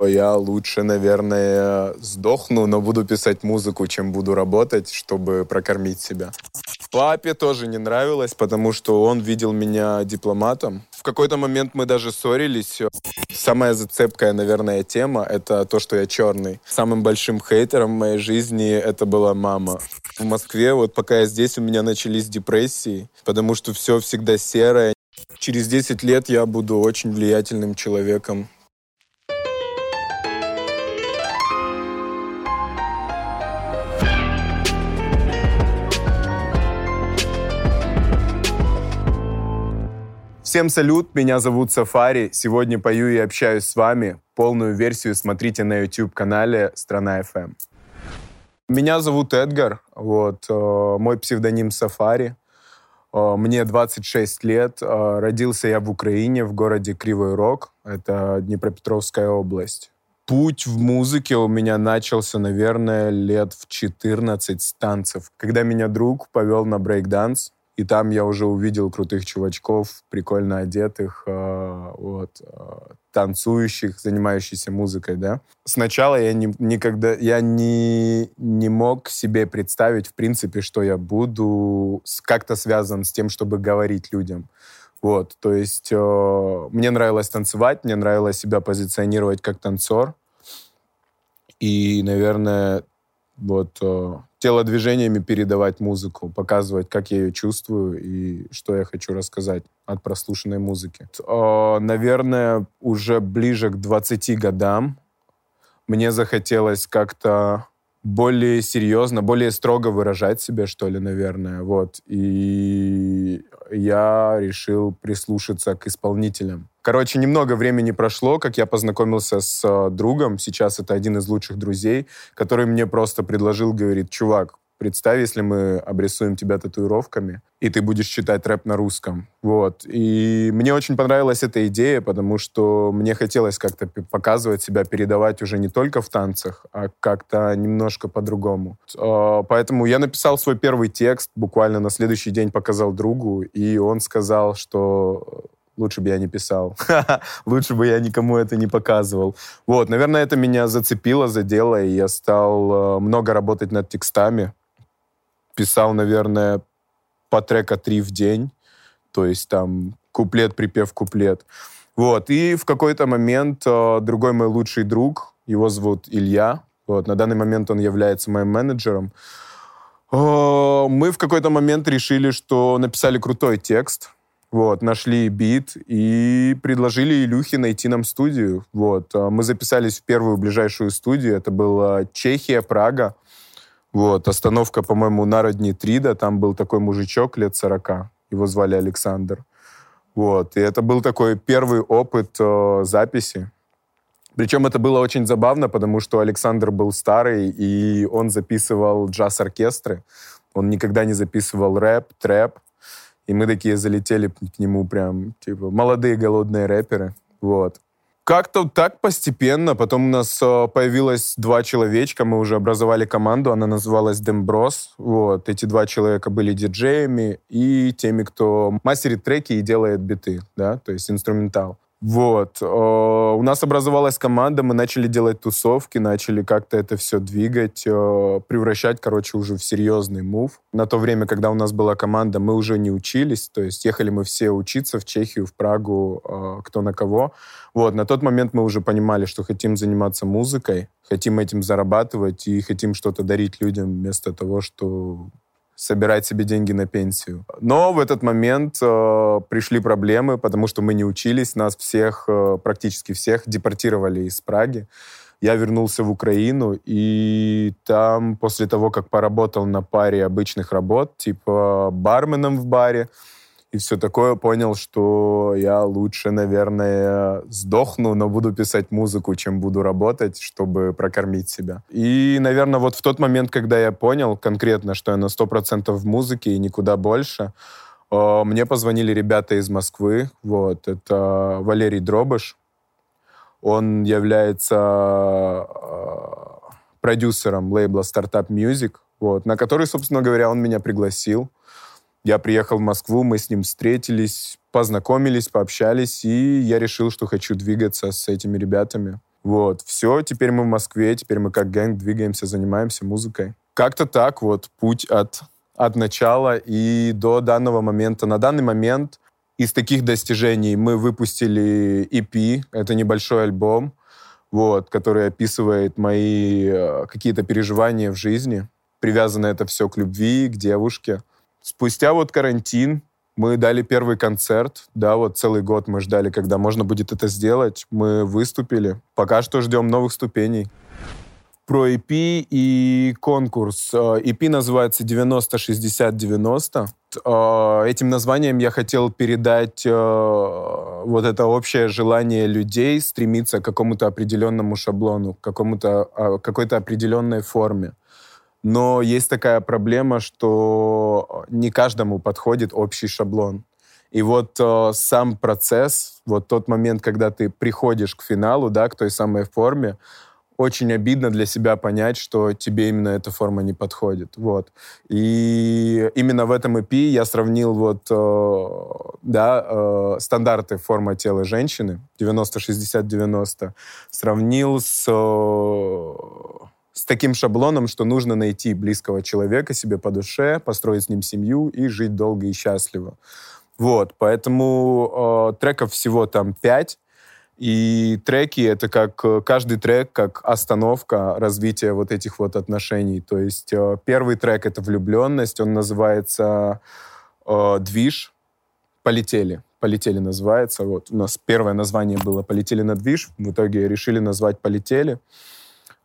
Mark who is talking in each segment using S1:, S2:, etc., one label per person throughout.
S1: Я лучше, наверное, сдохну, но буду писать музыку, чем буду работать, чтобы прокормить себя. Папе тоже не нравилось, потому что он видел меня дипломатом. В какой-то момент мы даже ссорились. Самая зацепкая, наверное, тема — это то, что я черный. Самым большим хейтером в моей жизни это была мама. В Москве, вот пока я здесь, у меня начались депрессии, потому что все всегда серое. Через 10 лет я буду очень влиятельным человеком. Всем салют, меня зовут Сафари. Сегодня пою и общаюсь с вами. Полную версию смотрите на YouTube-канале «Страна FM». Меня зовут Эдгар, вот, э, мой псевдоним Сафари. Э, мне 26 лет. Э, родился я в Украине, в городе Кривой Рог. Это Днепропетровская область. Путь в музыке у меня начался, наверное, лет в 14 с танцев, когда меня друг повел на брейк-данс. И там я уже увидел крутых чувачков, прикольно одетых, э, вот, э, танцующих, занимающихся музыкой, да. Сначала я не, никогда, я не, не мог себе представить, в принципе, что я буду как-то связан с тем, чтобы говорить людям. Вот, то есть э, мне нравилось танцевать, мне нравилось себя позиционировать как танцор. И, наверное, вот э, телодвижениями передавать музыку, показывать, как я ее чувствую и что я хочу рассказать от прослушанной музыки. Э, наверное, уже ближе к 20 годам мне захотелось как-то более серьезно, более строго выражать себя, что ли, наверное, вот. И я решил прислушаться к исполнителям. Короче, немного времени прошло, как я познакомился с э, другом, сейчас это один из лучших друзей, который мне просто предложил, говорит, чувак, Представь, если мы обрисуем тебя татуировками, и ты будешь читать рэп на русском. Вот. И мне очень понравилась эта идея, потому что мне хотелось как-то показывать себя, передавать уже не только в танцах, а как-то немножко по-другому. А, поэтому я написал свой первый текст, буквально на следующий день показал другу, и он сказал, что лучше бы я не писал. лучше бы я никому это не показывал. Вот, наверное, это меня зацепило, задело, и я стал э, много работать над текстами писал, наверное, по трека три в день. То есть там куплет, припев, куплет. Вот. И в какой-то момент э, другой мой лучший друг, его зовут Илья, вот, на данный момент он является моим менеджером, э, мы в какой-то момент решили, что написали крутой текст, вот, нашли бит и предложили Илюхе найти нам студию. Вот. Э, мы записались в первую ближайшую студию, это была Чехия, Прага. Вот, остановка, по-моему, на родни Трида, там был такой мужичок лет 40, его звали Александр. Вот, и это был такой первый опыт э, записи. Причем это было очень забавно, потому что Александр был старый, и он записывал джаз-оркестры. Он никогда не записывал рэп, трэп. И мы такие залетели к нему прям, типа, молодые голодные рэперы. Вот. Как-то так постепенно. Потом у нас э, появилось два человечка, мы уже образовали команду, она называлась Демброс. Вот. Эти два человека были диджеями и теми, кто мастерит треки и делает биты, да, то есть инструментал. Вот. Э, у нас образовалась команда, мы начали делать тусовки, начали как-то это все двигать, э, превращать, короче, уже в серьезный мув. На то время, когда у нас была команда, мы уже не учились, то есть ехали мы все учиться в Чехию, в Прагу, э, кто на кого. Вот. На тот момент мы уже понимали, что хотим заниматься музыкой, хотим этим зарабатывать и хотим что-то дарить людям вместо того, что собирать себе деньги на пенсию. Но в этот момент э, пришли проблемы, потому что мы не учились, нас всех, э, практически всех, депортировали из Праги. Я вернулся в Украину, и там, после того, как поработал на паре обычных работ, типа барменом в баре, и все такое, понял, что я лучше, наверное, сдохну, но буду писать музыку, чем буду работать, чтобы прокормить себя. И, наверное, вот в тот момент, когда я понял конкретно, что я на 100% в музыке и никуда больше, э, мне позвонили ребята из Москвы, вот, это Валерий Дробыш, он является э, продюсером лейбла Startup Music, вот, на который, собственно говоря, он меня пригласил. Я приехал в Москву, мы с ним встретились, познакомились, пообщались, и я решил, что хочу двигаться с этими ребятами. Вот, все, теперь мы в Москве, теперь мы как гэнг двигаемся, занимаемся музыкой. Как-то так вот, путь от, от начала и до данного момента. На данный момент из таких достижений мы выпустили EP, это небольшой альбом, вот, который описывает мои э, какие-то переживания в жизни. Привязано это все к любви, к девушке. Спустя вот карантин мы дали первый концерт, да, вот целый год мы ждали, когда можно будет это сделать. Мы выступили. Пока что ждем новых ступеней. Про EP и конкурс. EP э, называется 90-60-90. Э, этим названием я хотел передать э, вот это общее желание людей стремиться к какому-то определенному шаблону, к какому-то, какой-то определенной форме. Но есть такая проблема, что не каждому подходит общий шаблон. И вот э, сам процесс, вот тот момент, когда ты приходишь к финалу, да, к той самой форме, очень обидно для себя понять, что тебе именно эта форма не подходит. Вот. И именно в этом EP я сравнил вот, э, да, э, стандарты формы тела женщины 90-60-90, сравнил с э, с таким шаблоном, что нужно найти близкого человека себе по душе, построить с ним семью и жить долго и счастливо. Вот, поэтому э, треков всего там пять, и треки — это как каждый трек, как остановка развития вот этих вот отношений. То есть э, первый трек — это влюбленность, он называется э, «Движ», «Полетели». «Полетели» называется. Вот у нас первое название было «Полетели на движ», в итоге решили назвать «Полетели».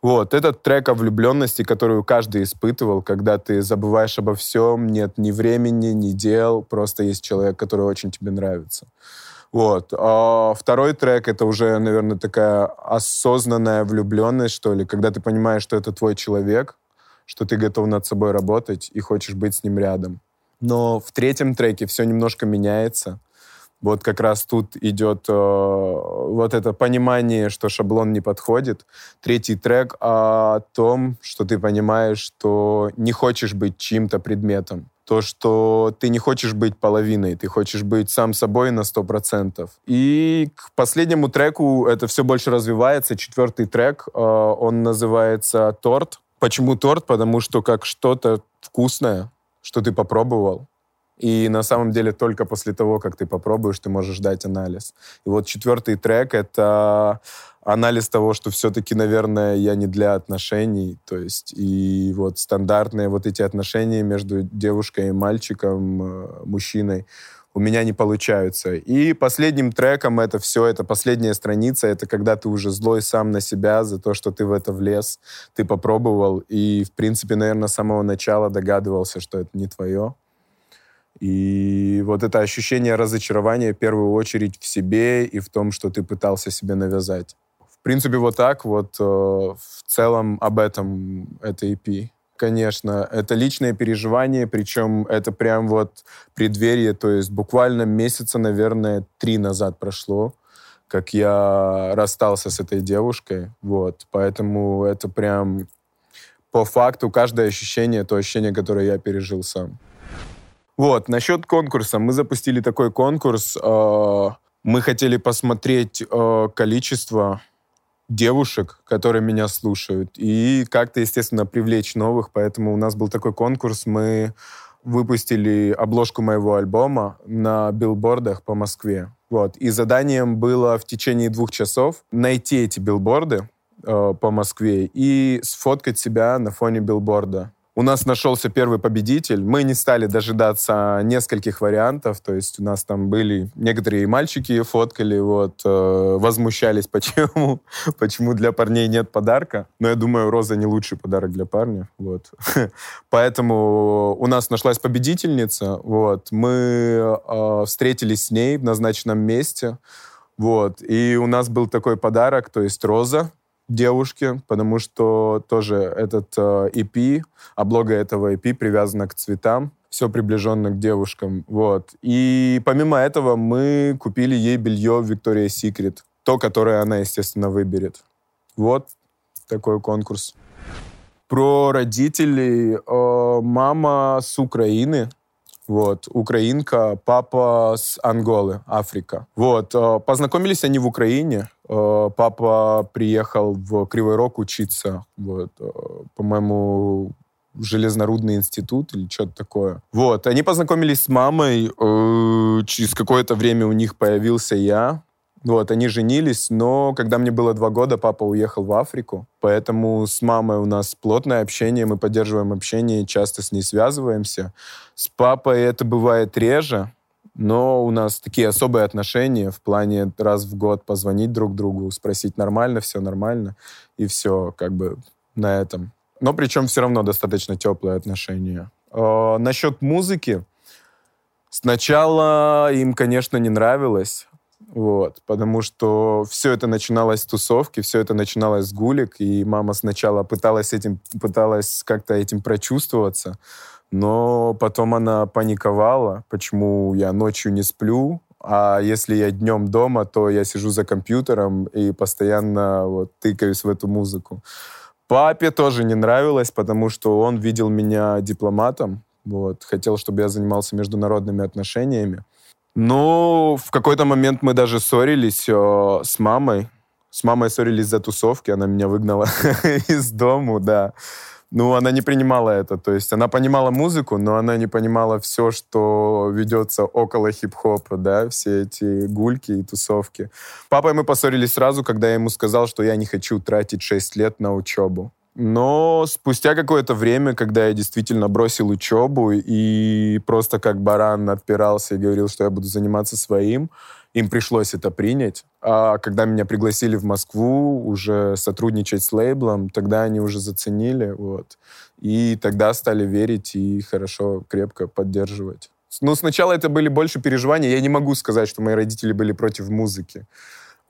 S1: Вот, этот трек о влюбленности, которую каждый испытывал, когда ты забываешь обо всем, нет ни времени, ни дел, просто есть человек, который очень тебе нравится. Вот. А второй трек — это уже, наверное, такая осознанная влюбленность, что ли, когда ты понимаешь, что это твой человек, что ты готов над собой работать и хочешь быть с ним рядом. Но в третьем треке все немножко меняется. Вот как раз тут идет э, вот это понимание, что шаблон не подходит. Третий трек о том, что ты понимаешь, что не хочешь быть чьим-то предметом. То, что ты не хочешь быть половиной, ты хочешь быть сам собой на сто процентов. И к последнему треку это все больше развивается. Четвертый трек, э, он называется «Торт». Почему торт? Потому что как что-то вкусное, что ты попробовал, и на самом деле только после того, как ты попробуешь, ты можешь дать анализ. И вот четвертый трек — это анализ того, что все-таки, наверное, я не для отношений. То есть и вот стандартные вот эти отношения между девушкой и мальчиком, э, мужчиной, у меня не получаются. И последним треком это все, это последняя страница, это когда ты уже злой сам на себя за то, что ты в это влез, ты попробовал, и, в принципе, наверное, с самого начала догадывался, что это не твое. И вот это ощущение разочарования в первую очередь в себе и в том, что ты пытался себе навязать. В принципе, вот так вот э, в целом об этом это EP. Конечно, это личное переживание, причем это прям вот преддверие, то есть буквально месяца, наверное, три назад прошло, как я расстался с этой девушкой, вот, поэтому это прям по факту каждое ощущение, то ощущение, которое я пережил сам. Вот, насчет конкурса. Мы запустили такой конкурс. Э, мы хотели посмотреть э, количество девушек, которые меня слушают, и как-то, естественно, привлечь новых. Поэтому у нас был такой конкурс. Мы выпустили обложку моего альбома на билбордах по Москве. Вот. И заданием было в течение двух часов найти эти билборды э, по Москве и сфоткать себя на фоне билборда у нас нашелся первый победитель. Мы не стали дожидаться нескольких вариантов, то есть у нас там были некоторые мальчики фоткали, вот, э, возмущались, почему, почему для парней нет подарка. Но я думаю, роза не лучший подарок для парня, вот. Поэтому у нас нашлась победительница, вот. Мы э, встретились с ней в назначенном месте, вот. И у нас был такой подарок, то есть роза, девушке, потому что тоже этот э, EP, облога этого EP привязана к цветам, все приближенно к девушкам, вот. И помимо этого мы купили ей белье Victoria's Secret, то, которое она, естественно, выберет. Вот такой конкурс. Про родителей. Э, мама с Украины, Вот, украинка, папа с Анголы, Африка. Вот, э, познакомились они в Украине. Э, папа приехал в Кривой Рог учиться, вот, э, по-моему, железнорудный институт или что-то такое. Вот, они познакомились с мамой, через какое-то время у них появился я, вот, они женились, но когда мне было два года, папа уехал в Африку, поэтому с мамой у нас плотное общение, мы поддерживаем общение, часто с ней связываемся. С папой это бывает реже, но у нас такие особые отношения в плане раз в год позвонить друг другу, спросить, нормально, все нормально, и все, как бы на этом. Но причем все равно достаточно теплые отношения. Э, насчет музыки. Сначала им, конечно, не нравилось. Вот, потому что все это начиналось с тусовки, все это начиналось с гулик, и мама сначала пыталась этим, пыталась как-то этим прочувствоваться, но потом она паниковала, почему я ночью не сплю, а если я днем дома, то я сижу за компьютером и постоянно вот тыкаюсь в эту музыку. Папе тоже не нравилось, потому что он видел меня дипломатом, вот, хотел, чтобы я занимался международными отношениями. Ну, в какой-то момент мы даже ссорились э, с мамой. С мамой ссорились за тусовки, она меня выгнала из дому, да. Ну, она не принимала это. То есть она понимала музыку, но она не понимала все, что ведется около хип-хопа, да, все эти гульки и тусовки. Папой мы поссорились сразу, когда я ему сказал, что я не хочу тратить 6 лет на учебу. Но спустя какое-то время, когда я действительно бросил учебу и просто как баран отпирался и говорил, что я буду заниматься своим, им пришлось это принять. А когда меня пригласили в Москву уже сотрудничать с лейблом, тогда они уже заценили, вот. И тогда стали верить и хорошо, крепко поддерживать. Ну, сначала это были больше переживания. Я не могу сказать, что мои родители были против музыки.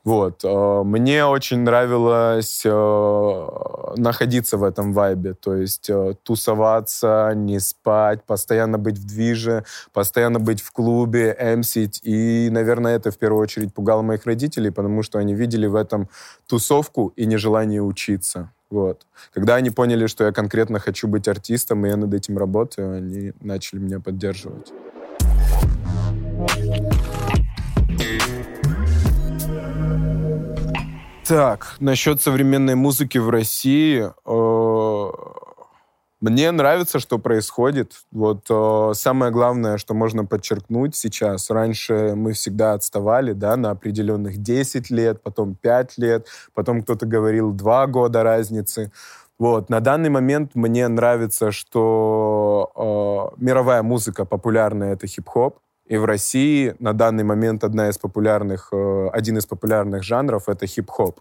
S1: Вот. Э, мне очень нравилось э, находиться в этом вайбе, то есть э, тусоваться, не спать, постоянно быть в движе, постоянно быть в клубе, эмсить. И, наверное, это в первую очередь пугало моих родителей, потому что они видели в этом тусовку и нежелание учиться. Вот. Когда они поняли, что я конкретно хочу быть артистом, и я над этим работаю, они начали меня поддерживать. Так, насчет современной музыки в России. Э, мне нравится, что происходит. Вот э, самое главное, что можно подчеркнуть сейчас. Раньше мы всегда отставали, да, на определенных 10 лет, потом 5 лет, потом кто-то говорил 2 года разницы. Вот. На данный момент мне нравится, что э, мировая музыка популярная — это хип-хоп. И в России на данный момент одна из популярных, э, один из популярных жанров — это хип-хоп.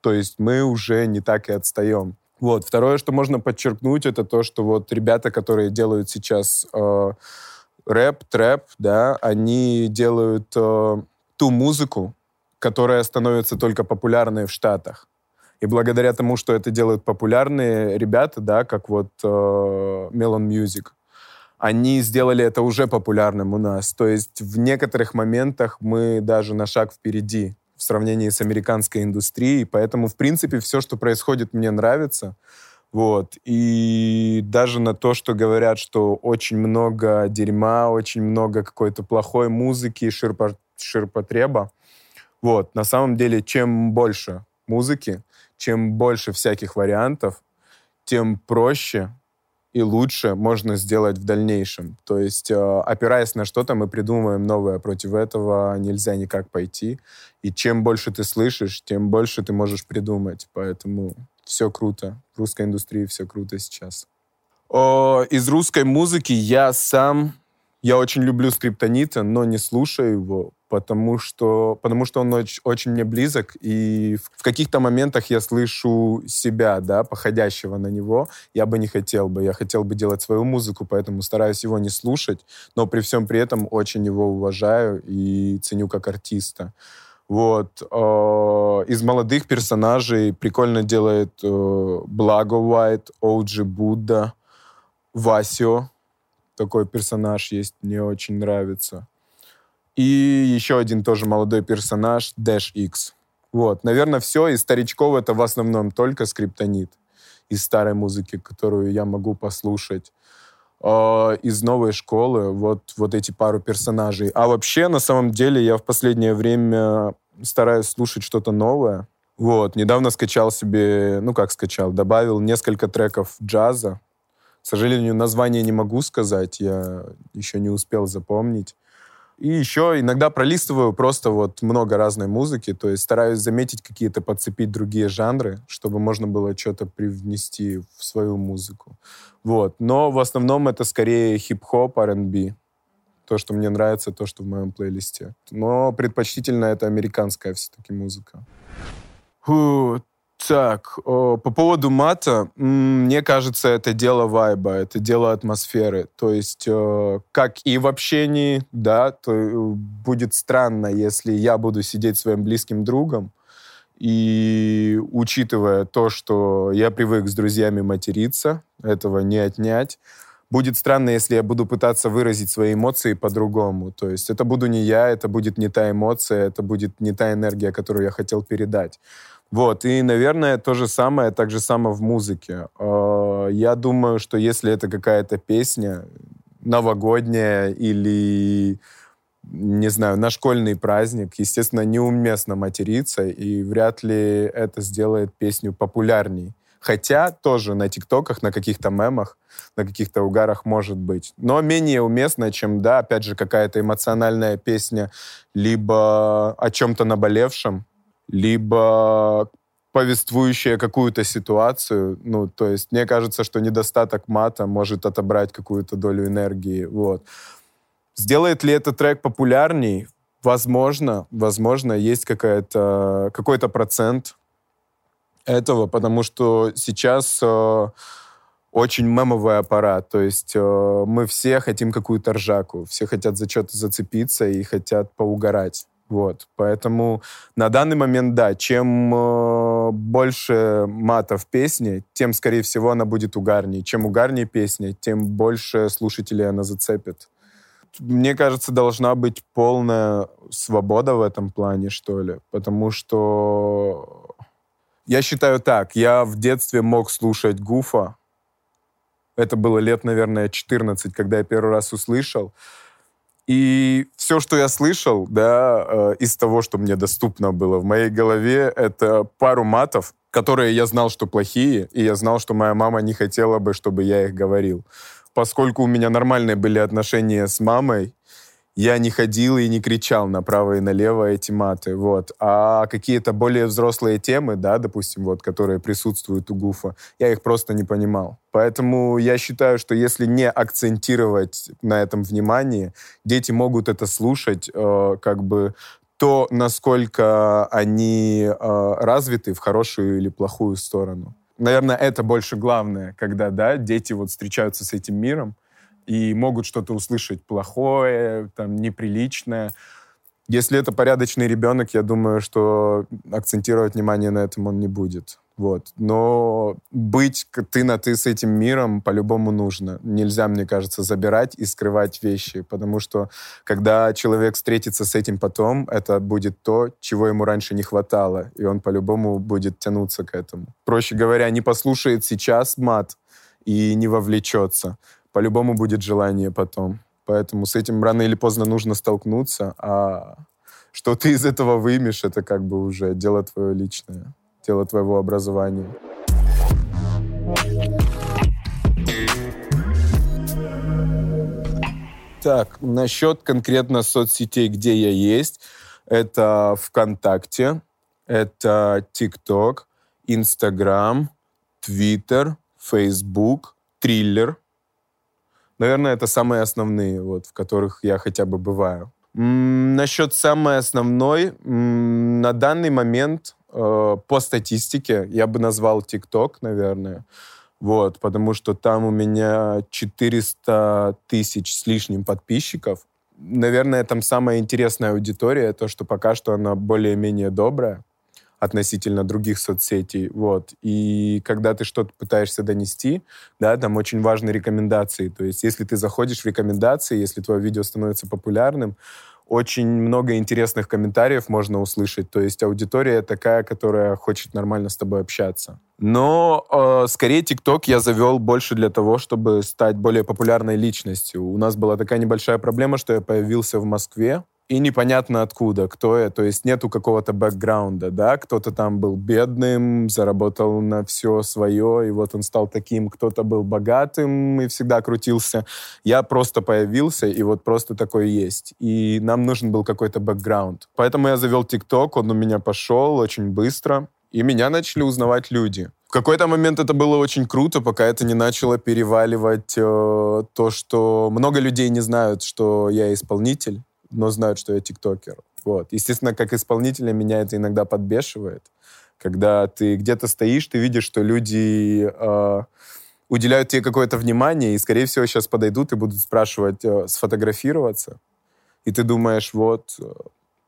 S1: То есть мы уже не так и отстаем. Вот. Второе, что можно подчеркнуть, это то, что вот ребята, которые делают сейчас э, рэп, трэп, да, они делают э, ту музыку, которая становится только популярной в Штатах. И благодаря тому, что это делают популярные ребята, да, как вот э, Melon Music, они сделали это уже популярным у нас. То есть в некоторых моментах мы даже на шаг впереди в сравнении с американской индустрией. Поэтому, в принципе, все, что происходит, мне нравится. Вот. И даже на то, что говорят, что очень много дерьма, очень много какой-то плохой музыки, ширпо ширпотреба. Вот. На самом деле, чем больше музыки, чем больше всяких вариантов, тем проще и лучше можно сделать в дальнейшем. То есть, э, опираясь на что-то, мы придумываем новое. Против этого нельзя никак пойти. И чем больше ты слышишь, тем больше ты можешь придумать. Поэтому все круто. В русской индустрии все круто сейчас. О, из русской музыки я сам... Я очень люблю Скриптонита, но не слушаю его, потому что, потому что он очень, очень мне близок, и в каких-то моментах я слышу себя, да, походящего на него. Я бы не хотел бы, я хотел бы делать свою музыку, поэтому стараюсь его не слушать, но при всем при этом очень его уважаю и ценю как артиста. Вот. Э, из молодых персонажей прикольно делает э, Благо Уайт, Оуджи Будда, Васио. Такой персонаж есть, мне очень нравится. И еще один тоже молодой персонаж, Dash X. Вот, наверное, все. Из старичков это в основном только скриптонит из старой музыки, которую я могу послушать. э, из новой школы, вот, вот эти пару персонажей. А вообще, на самом деле, я в последнее время стараюсь слушать что-то новое. Вот, недавно скачал себе, ну как скачал, добавил несколько треков джаза. К сожалению, название не могу сказать, я еще не успел запомнить. И еще иногда пролистываю просто вот много разной музыки, то есть стараюсь заметить какие-то, подцепить другие жанры, чтобы можно было что-то привнести в свою музыку. Вот. Но в основном это скорее хип-хоп, R&B. То, что мне нравится, то, что в моем плейлисте. Но предпочтительно это американская все-таки музыка. Фу, так, по поводу мата, мне кажется, это дело вайба, это дело атмосферы. То есть, как и в общении, да, то э, будет странно, если я буду сидеть своим близким другом, и учитывая то, что я привык с друзьями материться, этого не отнять, будет странно, если я буду пытаться выразить свои эмоции по-другому. То есть это буду не я, это будет не та эмоция, это будет не та энергия, которую я хотел передать. Вот, и, наверное, то же самое, так же самое в музыке. А, я думаю, что если это какая-то песня новогодняя или, не знаю, на школьный праздник, естественно, неуместно материться, и вряд ли это сделает песню популярней. Хотя тоже на тиктоках, на каких-то мемах, на каких-то угарах может быть. Но менее уместно, чем, да, опять же, какая-то эмоциональная песня, либо о чем-то наболевшем, либо повествующая какую-то ситуацию. Ну, то есть мне кажется, что недостаток мата может отобрать какую-то долю энергии. Вот. Сделает ли этот трек популярней? Возможно, возможно, есть какая-то, какой-то процент этого, потому что сейчас э, очень мемовый аппарат. То есть э, мы все хотим какую-то ржаку, все хотят за что-то зацепиться и хотят поугарать. Вот, поэтому на данный момент, да, чем э, больше мата в песне, тем, скорее всего, она будет угарнее. Чем угарнее песня, тем больше слушателей она зацепит. Мне кажется, должна быть полная свобода в этом плане, что ли, потому что я считаю так, я в детстве мог слушать Гуфа, это было лет, наверное, 14, когда я первый раз услышал. И все, что я слышал, да, э, из того, что мне доступно было в моей голове, это пару матов, которые я знал, что плохие, и я знал, что моя мама не хотела бы, чтобы я их говорил. Поскольку у меня нормальные были отношения с мамой, я не ходил и не кричал направо и налево эти маты, вот. А какие-то более взрослые темы, да, допустим, вот, которые присутствуют у Гуфа, я их просто не понимал. Поэтому я считаю, что если не акцентировать на этом внимание, дети могут это слушать, э, как бы то, насколько они э, развиты в хорошую или плохую сторону. Наверное, это больше главное, когда, да, дети вот встречаются с этим миром, и могут что-то услышать плохое, там, неприличное. Если это порядочный ребенок, я думаю, что акцентировать внимание на этом он не будет. Вот. Но быть ты на ты с этим миром по-любому нужно. Нельзя, мне кажется, забирать и скрывать вещи, потому что когда человек встретится с этим потом, это будет то, чего ему раньше не хватало, и он по-любому будет тянуться к этому. Проще говоря, не послушает сейчас мат и не вовлечется по-любому будет желание потом. Поэтому с этим рано или поздно нужно столкнуться, а что ты из этого вымешь, это как бы уже дело твое личное, дело твоего образования. Так, насчет конкретно соцсетей, где я есть, это ВКонтакте, это ТикТок, Инстаграм, Твиттер, Фейсбук, Триллер — Наверное, это самые основные, вот, в которых я хотя бы бываю. М-м, насчет самой основной, на данный момент э, по статистике я бы назвал ТикТок, наверное. Вот, потому что там у меня 400 тысяч с лишним подписчиков. Наверное, там самая интересная аудитория, то, что пока что она более-менее добрая относительно других соцсетей, вот. И когда ты что-то пытаешься донести, да, там очень важны рекомендации. То есть если ты заходишь в рекомендации, если твое видео становится популярным, очень много интересных комментариев можно услышать. То есть аудитория такая, которая хочет нормально с тобой общаться. Но э, скорее ТикТок я завел больше для того, чтобы стать более популярной личностью. У нас была такая небольшая проблема, что я появился в Москве, и непонятно откуда, кто я, то есть нету какого-то бэкграунда, да, кто-то там был бедным, заработал на все свое, и вот он стал таким, кто-то был богатым и всегда крутился. Я просто появился, и вот просто такой есть. И нам нужен был какой-то бэкграунд. Поэтому я завел ТикТок, он у меня пошел очень быстро, и меня начали узнавать люди. В какой-то момент это было очень круто, пока это не начало переваливать э, то, что много людей не знают, что я исполнитель но знают, что я тиктокер. Вот. Естественно, как исполнителя меня это иногда подбешивает, когда ты где-то стоишь, ты видишь, что люди э, уделяют тебе какое-то внимание, и, скорее всего, сейчас подойдут и будут спрашивать э, сфотографироваться. И ты думаешь, вот, э,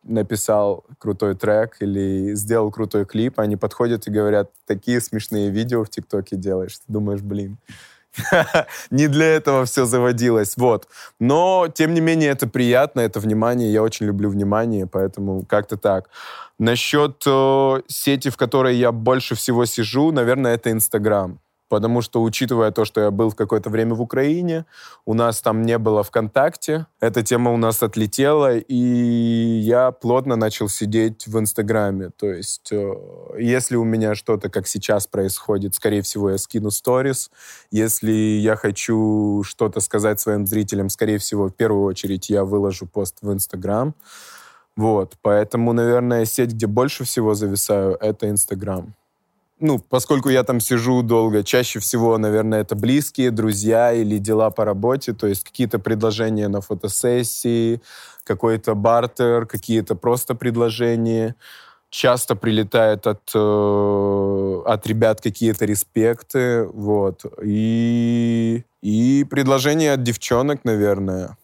S1: написал крутой трек или сделал крутой клип, они подходят и говорят, такие смешные видео в ТикТоке делаешь. Ты думаешь, блин, не для этого все заводилось. Вот. Но, тем не менее, это приятно, это внимание. Я очень люблю внимание, поэтому как-то так. Насчет э, сети, в которой я больше всего сижу, наверное, это Инстаграм потому что, учитывая то, что я был какое-то время в Украине, у нас там не было ВКонтакте, эта тема у нас отлетела, и я плотно начал сидеть в Инстаграме. То есть, э, если у меня что-то, как сейчас происходит, скорее всего, я скину сторис. Если я хочу что-то сказать своим зрителям, скорее всего, в первую очередь я выложу пост в Инстаграм. Вот, поэтому, наверное, сеть, где больше всего зависаю, это Инстаграм ну, поскольку я там сижу долго, чаще всего, наверное, это близкие, друзья или дела по работе, то есть какие-то предложения на фотосессии, какой-то бартер, какие-то просто предложения. Часто прилетает от, э, от ребят какие-то респекты, вот. И, и предложения от девчонок, наверное.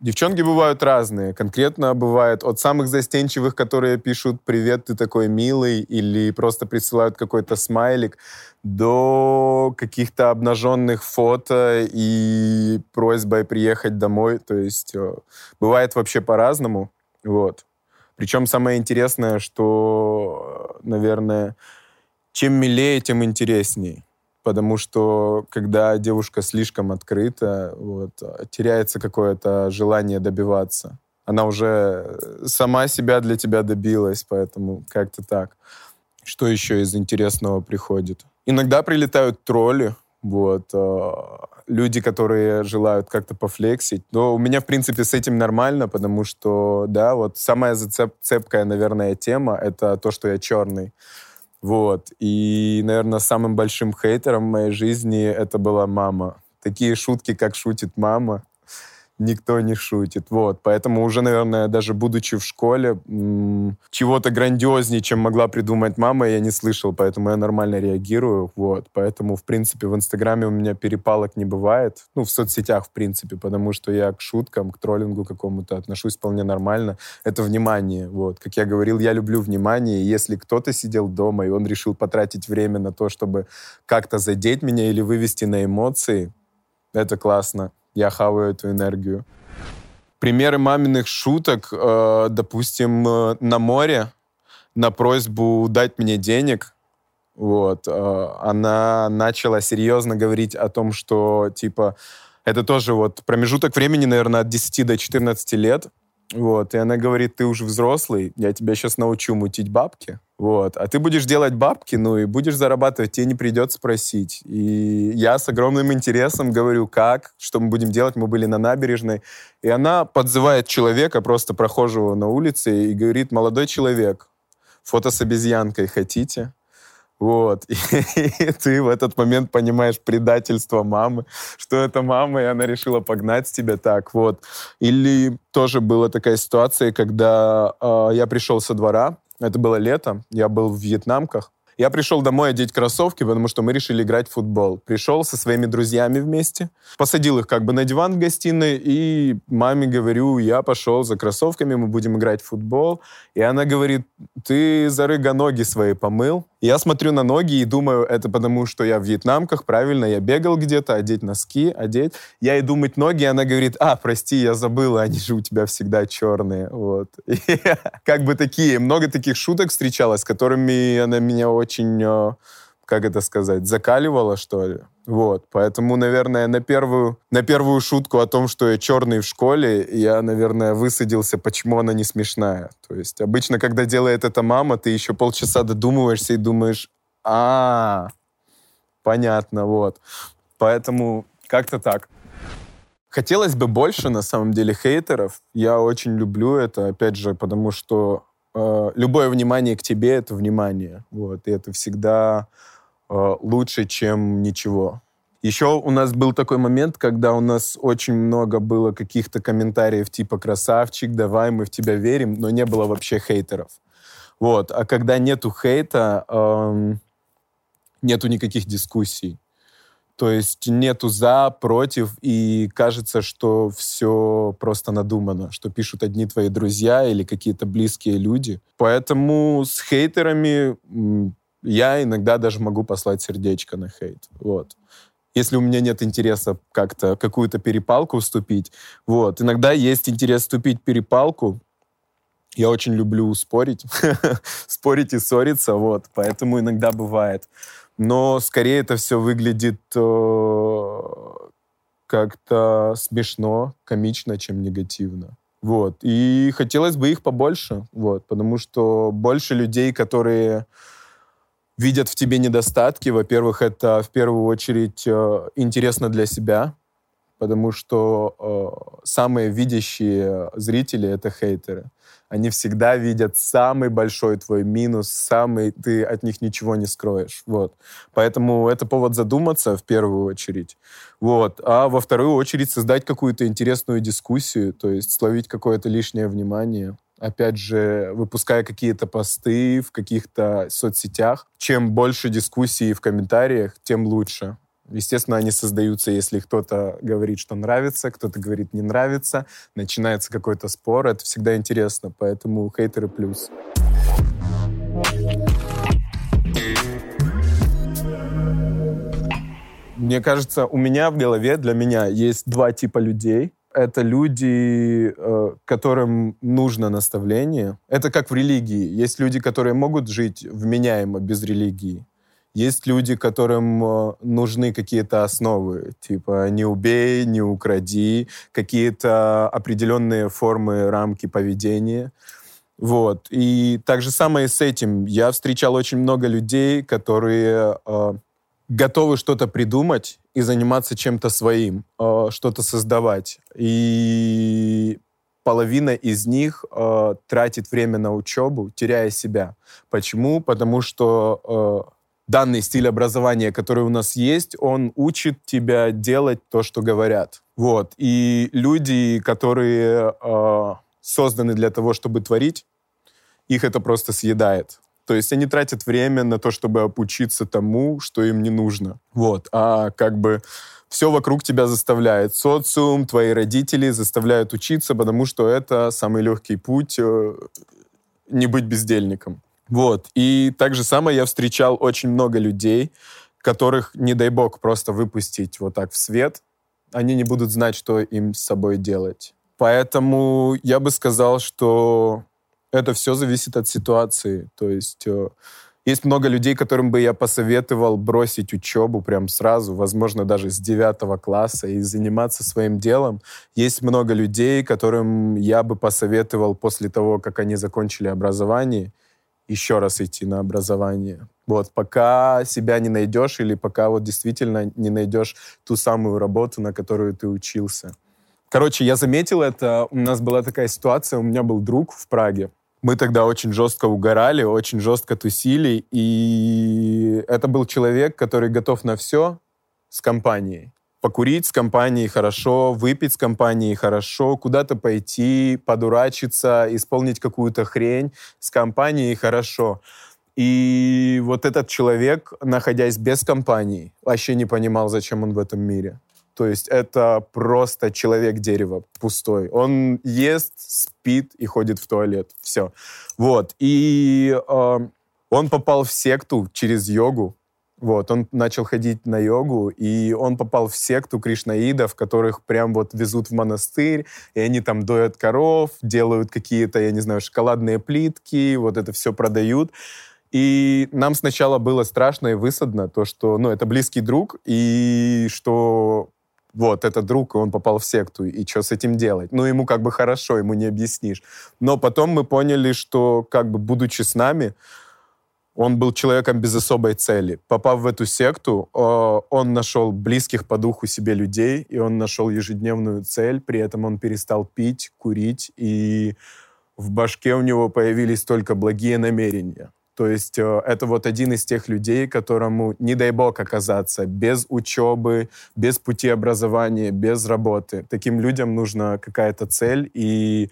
S1: Девчонки бывают разные. Конкретно бывает от самых застенчивых, которые пишут «Привет, ты такой милый» или просто присылают какой-то смайлик, до каких-то обнаженных фото и просьбой приехать домой. То есть э, бывает вообще по-разному. Вот. Причем самое интересное, что, наверное, чем милее, тем интересней потому что когда девушка слишком открыта, вот, теряется какое-то желание добиваться. Она уже сама себя для тебя добилась, поэтому как-то так. Что еще из интересного приходит? Иногда прилетают тролли, вот, э, люди, которые желают как-то пофлексить. Но у меня, в принципе, с этим нормально, потому что, да, вот самая зацепкая, наверное, тема — это то, что я черный. Вот. И, наверное, самым большим хейтером в моей жизни это была мама. Такие шутки, как шутит мама, никто не шутит. Вот, поэтому уже, наверное, даже будучи в школе, чего-то грандиознее, чем могла придумать мама, я не слышал, поэтому я нормально реагирую. Вот, поэтому, в принципе, в Инстаграме у меня перепалок не бывает. Ну, в соцсетях, в принципе, потому что я к шуткам, к троллингу какому-то отношусь вполне нормально. Это внимание. Вот, как я говорил, я люблю внимание. Если кто-то сидел дома, и он решил потратить время на то, чтобы как-то задеть меня или вывести на эмоции, это классно я хаваю эту энергию. Примеры маминых шуток, э, допустим, э, на море, на просьбу дать мне денег, вот, э, она начала серьезно говорить о том, что, типа, это тоже вот промежуток времени, наверное, от 10 до 14 лет, вот, и она говорит, ты уже взрослый, я тебя сейчас научу мутить бабки. Вот. А ты будешь делать бабки, ну и будешь зарабатывать, тебе не придется просить. И я с огромным интересом говорю, как, что мы будем делать. Мы были на набережной. И она подзывает человека, просто прохожего на улице, и говорит, молодой человек, фото с обезьянкой хотите? Вот. И, и ты в этот момент понимаешь предательство мамы, что это мама, и она решила погнать тебя так. Вот. Или тоже была такая ситуация, когда э, я пришел со двора, это было лето, я был в вьетнамках, я пришел домой одеть кроссовки, потому что мы решили играть в футбол. Пришел со своими друзьями вместе, посадил их как бы на диван в гостиной, и маме говорю, я пошел за кроссовками, мы будем играть в футбол. И она говорит, ты зарыга ноги свои помыл. Я смотрю на ноги и думаю, это потому, что я в вьетнамках, правильно, я бегал где-то, одеть носки, одеть. Я иду мыть ноги, и она говорит, а, прости, я забыла, они же у тебя всегда черные. Вот. И, как бы такие, много таких шуток встречалось, с которыми она меня очень э, как это сказать, закаливало, что ли. Вот, поэтому, наверное, на первую, на первую шутку о том, что я черный в школе, я, наверное, высадился, почему она не смешная. То есть обычно, когда делает это мама, ты еще полчаса додумываешься и думаешь, а, понятно, вот. Поэтому как-то так. Хотелось бы больше, на самом деле, хейтеров. Я очень люблю это, опять же, потому что э, любое внимание к тебе — это внимание. Вот, и это всегда лучше, чем ничего. Еще у нас был такой момент, когда у нас очень много было каких-то комментариев типа «красавчик, давай, мы в тебя верим», но не было вообще хейтеров. Вот. А когда нету хейта, эм, нету никаких дискуссий. То есть нету за, против, и кажется, что все просто надумано, что пишут одни твои друзья или какие-то близкие люди. Поэтому с хейтерами я иногда даже могу послать сердечко на хейт. Вот. Если у меня нет интереса как-то какую-то перепалку вступить, вот. Иногда есть интерес вступить перепалку, я очень люблю спорить, спорить и ссориться, вот, поэтому иногда бывает но скорее это все выглядит э, как-то смешно, комично, чем негативно. Вот. И хотелось бы их побольше, вот, потому что больше людей, которые видят в тебе недостатки, во-первых, это в первую очередь э, интересно для себя, потому что э, самые видящие зрители — это хейтеры. Они всегда видят самый большой твой минус, самый, ты от них ничего не скроешь, вот. Поэтому это повод задуматься в первую очередь, вот. А во вторую очередь создать какую-то интересную дискуссию, то есть словить какое-то лишнее внимание, опять же, выпуская какие-то посты в каких-то соцсетях. Чем больше дискуссий в комментариях, тем лучше. Естественно, они создаются, если кто-то говорит, что нравится, кто-то говорит не нравится, начинается какой-то спор, это всегда интересно, поэтому хейтеры плюс. Мне кажется, у меня в голове, для меня есть два типа людей. Это люди, э, которым нужно наставление. Это как в религии. Есть люди, которые могут жить вменяемо без религии. Есть люди, которым э, нужны какие-то основы, типа не убей, не укради, какие-то определенные формы, рамки поведения. Вот. И так же самое с этим. Я встречал очень много людей, которые э, готовы что-то придумать и заниматься чем-то своим, э, что-то создавать. И половина из них э, тратит время на учебу, теряя себя. Почему? Потому что э, данный стиль образования, который у нас есть, он учит тебя делать то, что говорят. Вот. И люди, которые созданы для того, чтобы творить, их это просто съедает. То есть они тратят время на то, чтобы обучиться тому, что им не нужно. Вот. А как бы все вокруг тебя заставляет. Социум, твои родители заставляют учиться, потому что это самый легкий путь э, не быть бездельником. Вот. И так же самое я встречал очень много людей, которых, не дай бог, просто выпустить вот так в свет, они не будут знать, что им с собой делать. Поэтому я бы сказал, что это все зависит от ситуации. То есть э, есть много людей, которым бы я посоветовал бросить учебу прям сразу, возможно, даже с девятого класса и заниматься своим делом. Есть много людей, которым я бы посоветовал после того, как они закончили образование, еще раз идти на образование. Вот, пока себя не найдешь или пока вот действительно не найдешь ту самую работу, на которую ты учился. Короче, я заметил это. У нас была такая ситуация, у меня был друг в Праге. Мы тогда очень жестко угорали, очень жестко тусили, и это был человек, который готов на все с компанией покурить с компанией хорошо, выпить с компанией хорошо, куда-то пойти, подурачиться, исполнить какую-то хрень с компанией хорошо. И вот этот человек, находясь без компании, вообще не понимал, зачем он в этом мире. То есть это просто человек-дерево пустой. Он ест, спит и ходит в туалет. Все. Вот. И э, он попал в секту через йогу, вот, он начал ходить на йогу, и он попал в секту кришнаидов, которых прям вот везут в монастырь, и они там доят коров, делают какие-то, я не знаю, шоколадные плитки, вот это все продают. И нам сначала было страшно и высадно, то, что, ну, это близкий друг, и что вот, этот друг, он попал в секту, и что с этим делать? Ну, ему как бы хорошо, ему не объяснишь. Но потом мы поняли, что, как бы, будучи с нами, он был человеком без особой цели. Попав в эту секту, э, он нашел близких по духу себе людей, и он нашел ежедневную цель, при этом он перестал пить, курить, и в башке у него появились только благие намерения. То есть э, это вот один из тех людей, которому, не дай бог, оказаться без учебы, без пути образования, без работы. Таким людям нужна какая-то цель и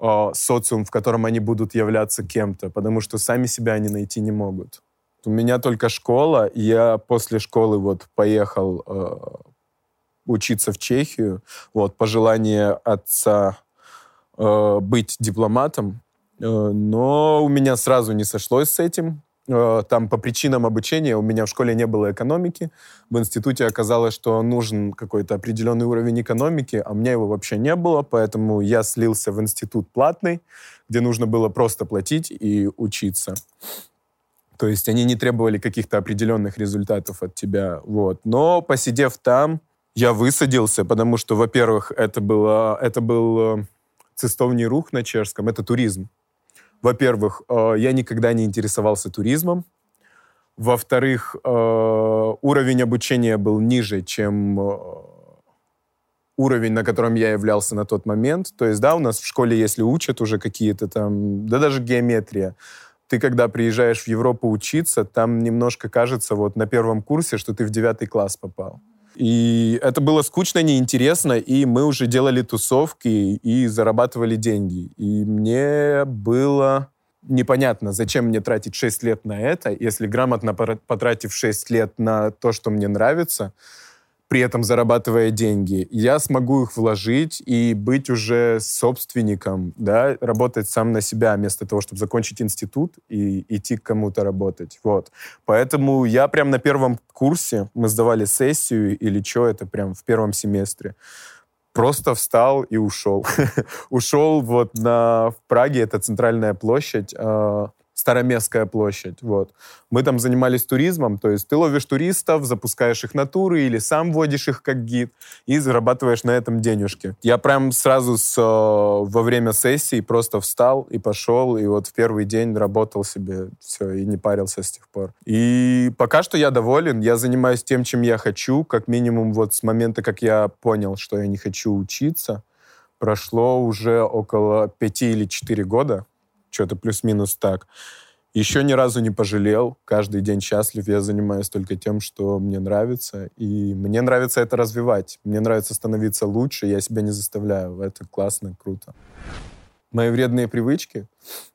S1: э, социум, в котором они будут являться кем-то, потому что сами себя они найти не могут. У меня только школа, я после школы вот поехал э, учиться в Чехию, вот, пожелание отца э, быть дипломатом, но у меня сразу не сошлось с этим. Э, там по причинам обучения у меня в школе не было экономики. В институте оказалось, что нужен какой-то определенный уровень экономики, а у меня его вообще не было, поэтому я слился в институт платный, где нужно было просто платить и учиться. То есть они не требовали каких-то определенных результатов от тебя. Вот. Но посидев там, я высадился, потому что, во-первых, это, было, это был э, цистовний рух на чешском, это туризм. Во-первых, э, я никогда не интересовался туризмом. Во-вторых, э, уровень обучения был ниже, чем э, уровень, на котором я являлся на тот момент. То есть, да, у нас в школе, если учат уже какие-то там, да даже геометрия, ты, когда приезжаешь в Европу учиться, там немножко кажется вот на первом курсе, что ты в девятый класс попал. И это было скучно, неинтересно, и мы уже делали тусовки и зарабатывали деньги. И мне было непонятно, зачем мне тратить 6 лет на это, если грамотно потратив 6 лет на то, что мне нравится, при этом зарабатывая деньги, я смогу их вложить и быть уже собственником, да, работать сам на себя, вместо того, чтобы закончить институт и идти к кому-то работать. Вот. Поэтому я прям на первом курсе, мы сдавали сессию или что, это прям в первом семестре, просто встал и ушел. ушел вот на... В Праге, это центральная площадь, а, Староместская площадь. Вот. Мы там занимались туризмом, то есть ты ловишь туристов, запускаешь их на туры или сам водишь их как гид и зарабатываешь на этом денежки. Я прям сразу с, э, во время сессии просто встал и пошел, и вот в первый день работал себе, все, и не парился с тех пор. И пока что я доволен, я занимаюсь тем, чем я хочу, как минимум вот с момента, как я понял, что я не хочу учиться, прошло уже около пяти или четыре года, что-то плюс-минус так. Еще ни разу не пожалел, каждый день счастлив, я занимаюсь только тем, что мне нравится, и мне нравится это развивать, мне нравится становиться лучше, я себя не заставляю, это классно, круто. Мои вредные привычки.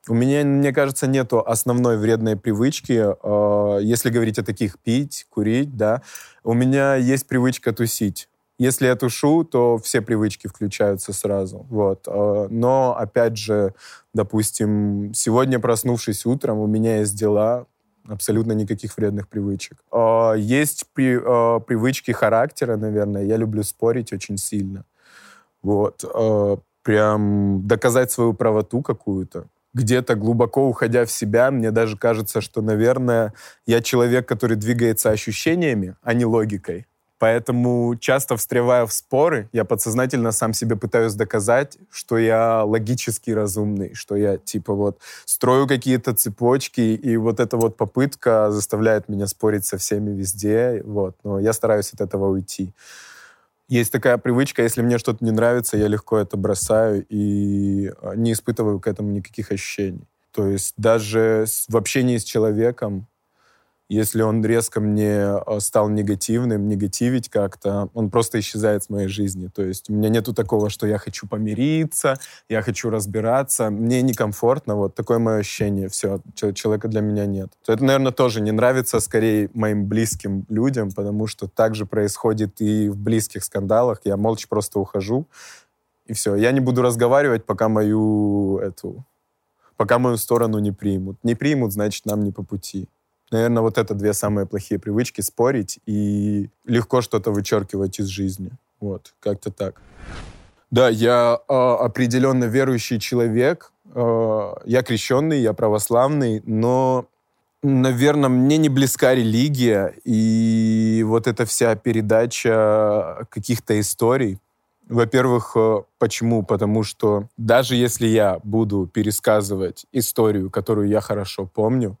S1: У меня, мне кажется, нету основной вредной привычки, э, если говорить о таких пить, курить, да. У меня есть привычка тусить. Если я тушу, то все привычки включаются сразу. Вот. А, но, опять же, допустим, сегодня, проснувшись утром, у меня есть дела, абсолютно никаких вредных привычек. А, есть при, а, привычки характера, наверное. Я люблю спорить очень сильно. Вот. Прям доказать свою правоту какую-то где-то глубоко уходя в себя, мне даже кажется, что, наверное, я человек, который двигается ощущениями, а не логикой. Поэтому часто встревая в споры, я подсознательно сам себе пытаюсь доказать, что я логически разумный, что я типа вот строю какие-то цепочки, и вот эта вот попытка заставляет меня спорить со всеми везде, вот. Но я стараюсь от этого уйти. Есть такая привычка, если мне что-то не нравится, я легко это бросаю и а, не испытываю к этому никаких ощущений. То есть даже в общении с человеком если он резко мне э, стал негативным, негативить как-то, он просто исчезает с моей жизни. То есть у меня нету такого, что я хочу помириться, я хочу разбираться. Мне некомфортно, вот такое мое ощущение. Все, человека для меня нет. Это, наверное, тоже не нравится скорее моим близким людям, потому что так же происходит и в близких скандалах. Я молча просто ухожу, и все. Я не буду разговаривать, пока мою эту пока мою сторону не примут. Не примут, значит, нам не по пути. Наверное, вот это две самые плохие привычки — спорить и легко что-то вычеркивать из жизни. Вот, как-то так. Да, я э, определенно верующий человек. Э, я крещенный, я православный, но Наверное, мне не близка религия, и вот эта вся передача каких-то историй. Во-первых, э, почему? Потому что даже если я буду пересказывать историю, которую я хорошо помню,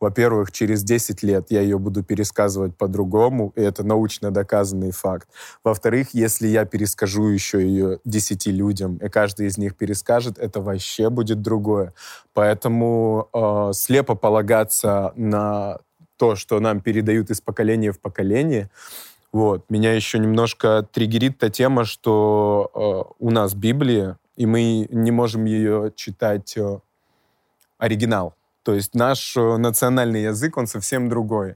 S1: во-первых, через 10 лет я ее буду пересказывать по-другому, и это научно доказанный факт. Во-вторых, если я перескажу еще ее 10 людям, и каждый из них перескажет, это вообще будет другое. Поэтому э, слепо полагаться на то, что нам передают из поколения в поколение, вот. Меня еще немножко триггерит та тема, что э, у нас Библия, и мы не можем ее читать э, оригинал. То есть наш э, национальный язык, он совсем другой.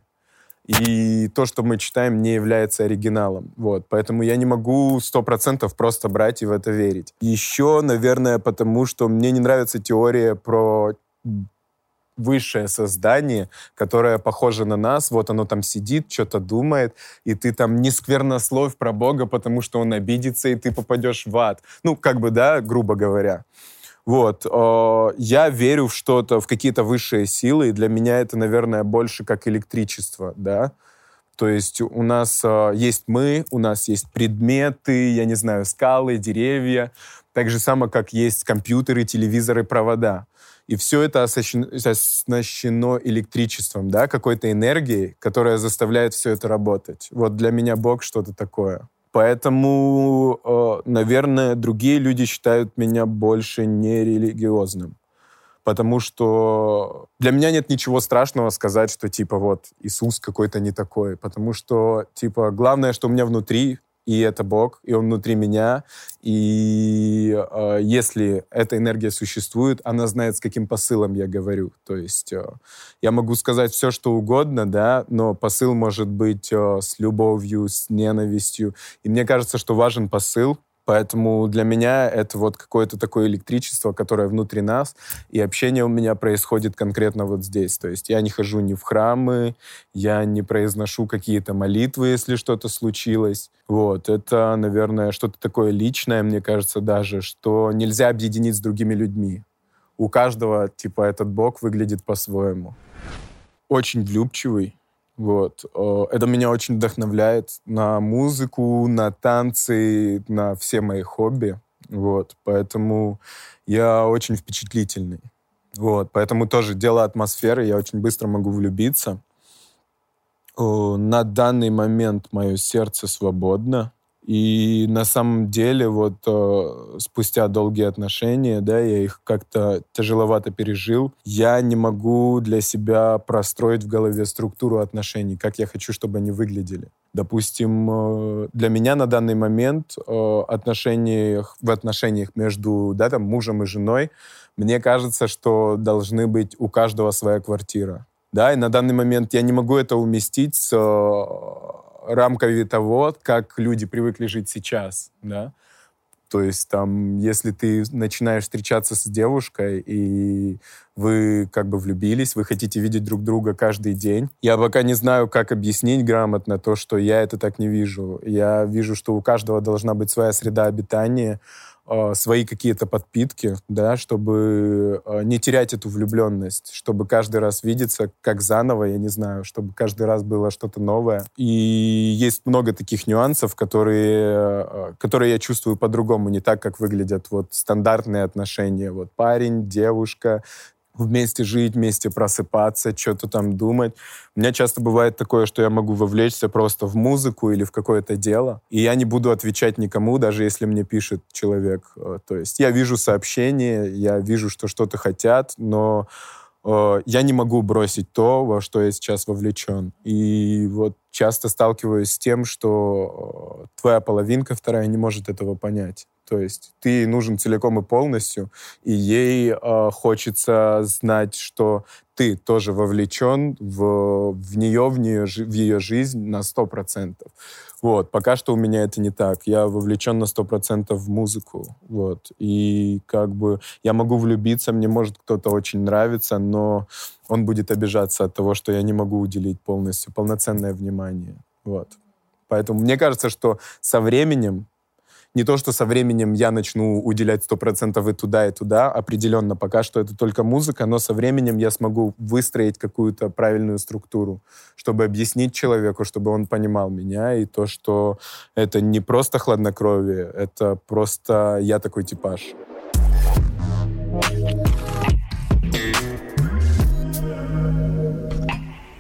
S1: И то, что мы читаем, не является оригиналом. Вот. Поэтому я не могу сто процентов просто брать и в это верить. Еще, наверное, потому что мне не нравится теория про высшее создание, которое похоже на нас, вот оно там сидит, что-то думает, и ты там не сквернословь про Бога, потому что он обидится, и ты попадешь в ад. Ну, как бы, да, грубо говоря. Вот. Э, я верю в что-то, в какие-то высшие силы, и для меня это, наверное, больше как электричество, да. То есть у нас э, есть мы, у нас есть предметы, я не знаю, скалы, деревья, так же само, как есть компьютеры, телевизоры, провода. И все это оснащено электричеством, да, какой-то энергией, которая заставляет все это работать. Вот для меня Бог что-то такое. Поэтому, э, наверное, другие люди считают меня больше нерелигиозным. Потому что для меня нет ничего страшного сказать, что типа вот Иисус какой-то не такой. Потому что типа главное, что у меня внутри, и это Бог, и Он внутри меня. И э, если эта энергия существует, она знает, с каким посылом я говорю. То есть э, я могу сказать все, что угодно, да, но посыл может быть э, с любовью, с ненавистью. И мне кажется, что важен посыл, Поэтому для меня это вот какое-то такое электричество, которое внутри нас, и общение у меня происходит конкретно вот здесь. То есть я не хожу ни в храмы, я не произношу какие-то молитвы, если что-то случилось. Вот, это, наверное, что-то такое личное, мне кажется, даже, что нельзя объединить с другими людьми. У каждого, типа, этот бог выглядит по-своему. Очень влюбчивый, вот. Это меня очень вдохновляет на музыку, на танцы, на все мои хобби. Вот. Поэтому я очень впечатлительный. Вот. Поэтому тоже дело атмосферы, я очень быстро могу влюбиться. На данный момент мое сердце свободно. И на самом деле вот э, спустя долгие отношения, да, я их как-то тяжеловато пережил, я не могу для себя простроить в голове структуру отношений, как я хочу, чтобы они выглядели. Допустим, э, для меня на данный момент э, отношениях, в отношениях между да, там, мужем и женой, мне кажется, что должны быть у каждого своя квартира. Да, и на данный момент я не могу это уместить с рамками того, как люди привыкли жить сейчас, да. То есть там, если ты начинаешь встречаться с девушкой, и вы как бы влюбились, вы хотите видеть друг друга каждый день. Я пока не знаю, как объяснить грамотно то, что я это так не вижу. Я вижу, что у каждого должна быть своя среда обитания, свои какие-то подпитки, да, чтобы э, не терять эту влюбленность, чтобы каждый раз видеться как заново, я не знаю, чтобы каждый раз было что-то новое. И есть много таких нюансов, которые, э, которые я чувствую по-другому, не так, как выглядят вот стандартные отношения. Вот парень, девушка, вместе жить, вместе просыпаться, что-то там думать. У меня часто бывает такое, что я могу вовлечься просто в музыку или в какое-то дело, и я не буду отвечать никому, даже если мне пишет человек. Э, то есть я вижу сообщения, я вижу, что что-то хотят, но э, я не могу бросить то, во что я сейчас вовлечен. И вот часто сталкиваюсь с тем, что э, твоя половинка вторая не может этого понять. То есть ты нужен целиком и полностью, и ей э, хочется знать, что ты тоже вовлечен в, в нее, в, нее, в ее жизнь на 100%. Вот, пока что у меня это не так. Я вовлечен на 100% в музыку. Вот, и как бы я могу влюбиться, мне может кто-то очень нравится, но он будет обижаться от того, что я не могу уделить полностью полноценное внимание. Вот. Поэтому мне кажется, что со временем Не то, что со временем я начну уделять 100% и туда, и туда, определенно. Пока что это только музыка, но со временем я смогу выстроить какую-то правильную структуру, чтобы объяснить человеку, чтобы он понимал меня, и то, что это не просто хладнокровие, это просто я такой типаж.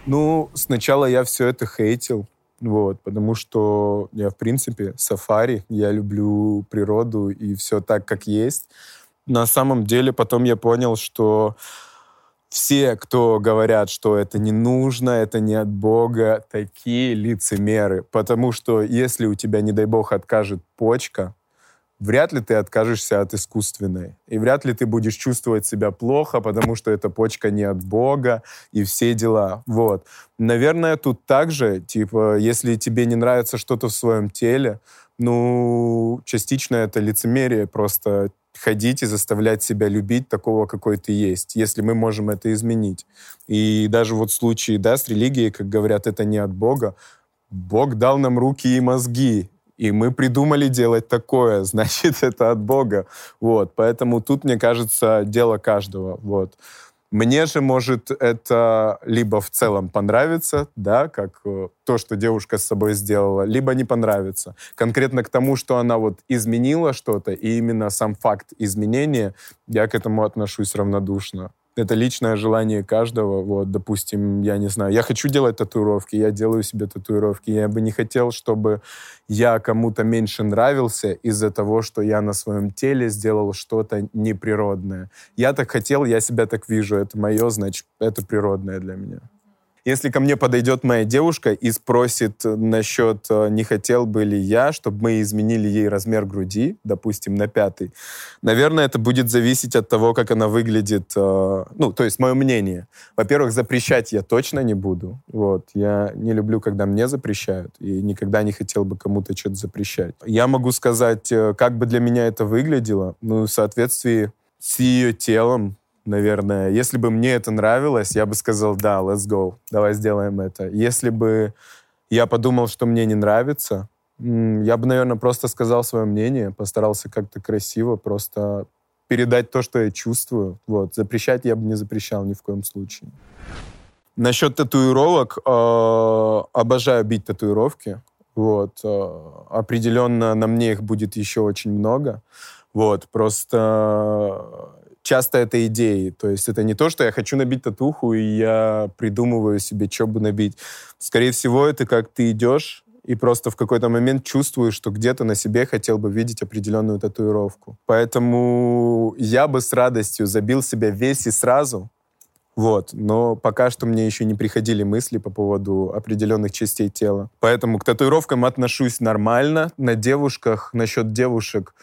S1: Ну, сначала я все это хейтил, вот, потому что я, в принципе, сафари, я люблю природу и все так, как есть. На самом деле потом я понял, что все, кто говорят, что это не нужно, это не от Бога, такие лицемеры. Потому что если у тебя, не дай Бог, откажет почка, вряд ли ты откажешься от искусственной. И вряд ли ты будешь чувствовать себя плохо, потому что эта почка не от Бога и все дела. Вот. Наверное, тут также, типа, если тебе не нравится что-то в своем теле, ну, частично это лицемерие просто ходить и заставлять себя любить такого, какой ты есть, если мы можем это изменить. И даже вот в случае, да, с религией, как говорят, это не от Бога, Бог дал нам руки и мозги, и мы придумали делать такое, значит, это от Бога. Вот, поэтому тут, мне кажется, дело каждого. Вот. Мне же может это либо в целом понравиться, да, как э, то, что девушка с собой сделала, либо не понравится. Конкретно к тому, что она вот изменила что-то, и именно сам факт изменения, я к этому отношусь равнодушно это личное желание каждого. Вот, допустим, я не знаю, я хочу делать татуировки, я делаю себе татуировки. Я бы не хотел, чтобы я кому-то меньше нравился из-за того, что я на своем теле сделал что-то неприродное. Я так хотел, я себя так вижу. Это мое, значит, это природное для меня. Если ко мне подойдет моя девушка и спросит насчет, э, не хотел бы ли я, чтобы мы изменили ей размер груди, допустим, на пятый, наверное, это будет зависеть от того, как она выглядит. Э, ну, то есть мое мнение. Во-первых, запрещать я точно не буду. Вот. Я не люблю, когда мне запрещают, и никогда не хотел бы кому-то что-то запрещать. Я могу сказать, э, как бы для меня это выглядело. Ну, в соответствии с ее телом, наверное. Если бы мне это нравилось, я бы сказал, да, let's go, давай сделаем это. Если бы я подумал, что мне не нравится, я бы, наверное, просто сказал свое мнение, постарался как-то красиво просто передать то, что я чувствую. Вот. Запрещать я бы не запрещал ни в коем случае. Насчет татуировок, э, обожаю бить татуировки. Вот. Э, определенно на мне их будет еще очень много. Вот. Просто часто это идеи. То есть это не то, что я хочу набить татуху, и я придумываю себе, что бы набить. Скорее всего, это как ты идешь и просто в какой-то момент чувствуешь, что где-то на себе хотел бы видеть определенную татуировку. Поэтому я бы с радостью забил себя весь и сразу, вот. Но пока что мне еще не приходили мысли по поводу определенных частей тела. Поэтому к татуировкам отношусь нормально. На девушках, насчет девушек,